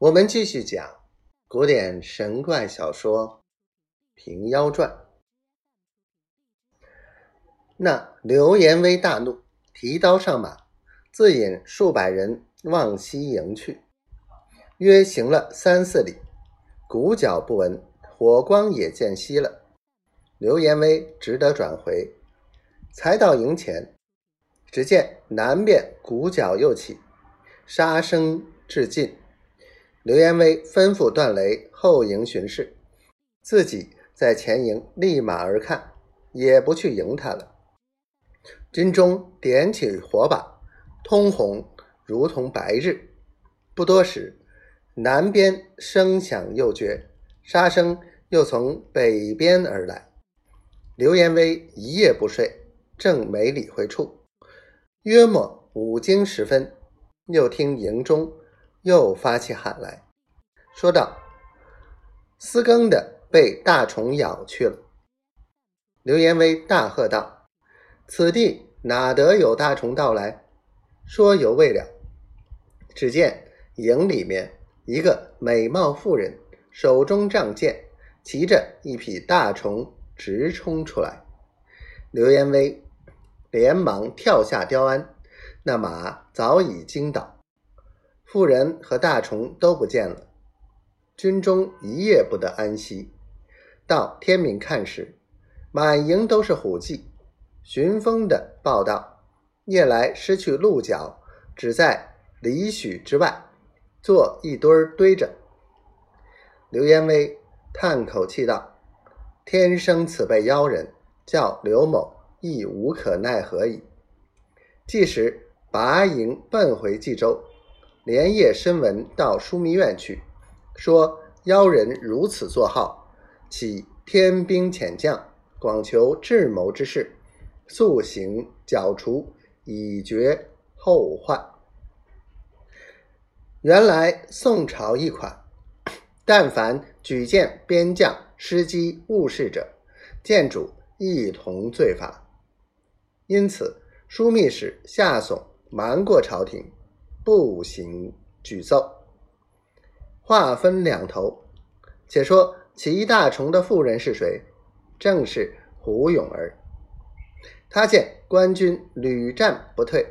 我们继续讲古典神怪小说《平妖传》。那刘延威大怒，提刀上马，自引数百人往西营去。约行了三四里，鼓角不闻，火光也渐熄了。刘延威只得转回，才到营前，只见南边鼓角又起，杀声至近。刘延威吩咐段雷后营巡视，自己在前营立马而看，也不去迎他了。军中点起火把，通红如同白日。不多时，南边声响又绝，杀声又从北边而来。刘延威一夜不睡，正没理会处，约莫五更时分，又听营中。又发起喊来，说道：“私更的被大虫咬去了。”刘延威大喝道：“此地哪得有大虫到来？”说犹未了，只见营里面一个美貌妇人手中仗剑，骑着一匹大虫直冲出来。刘延威连忙跳下雕鞍，那马早已惊倒。妇人和大虫都不见了，军中一夜不得安息。到天明看时，满营都是虎迹。巡风的报道，夜来失去鹿角，只在里许之外，坐一堆儿堆着。刘延威叹口气道：“天生此辈妖人，叫刘某亦无可奈何矣。”即时拔营奔回冀州。连夜申文到枢密院去，说妖人如此作号，起天兵遣将，广求智谋之事，速行剿除，以绝后患。原来宋朝一款，但凡举荐边将、失机误事者，见主一同罪罚。因此枢密使夏竦瞒过朝廷。步行举奏，话分两头。且说齐大虫的妇人是谁？正是胡永儿。他见官军屡战不退，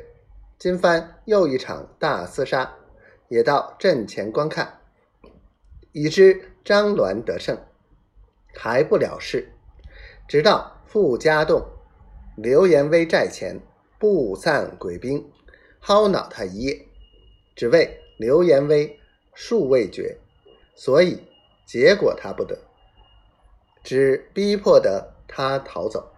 今番又一场大厮杀，也到阵前观看，已知张鸾得胜，还不了事。直到傅家洞、刘延威寨前，布散鬼兵，薅恼他一夜。只为刘延威数未决，所以结果他不得，只逼迫得他逃走。